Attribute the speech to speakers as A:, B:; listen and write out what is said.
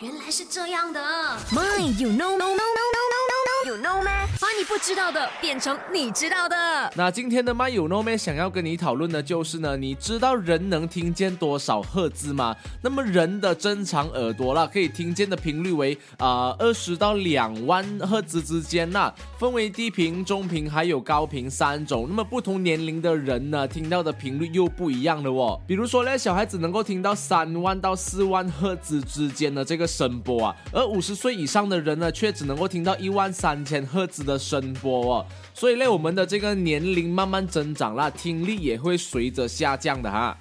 A: 原来是这样的。
B: My, you know, no, no,
A: 不知道的变成你知道的。
C: 那今天的 My You Know 妹想要跟你讨论的就是呢，你知道人能听见多少赫兹吗？那么人的正常耳朵啦，可以听见的频率为啊二十到两万赫兹之间啦，分为低频、中频还有高频三种。那么不同年龄的人呢，听到的频率又不一样的哦。比如说呢，小孩子能够听到三万到四万赫兹之间的这个声波啊，而五十岁以上的人呢，却只能够听到一万三千赫兹的声波哦。所以呢，我们的这个年龄慢慢增长啦，听力也会随着下降的哈。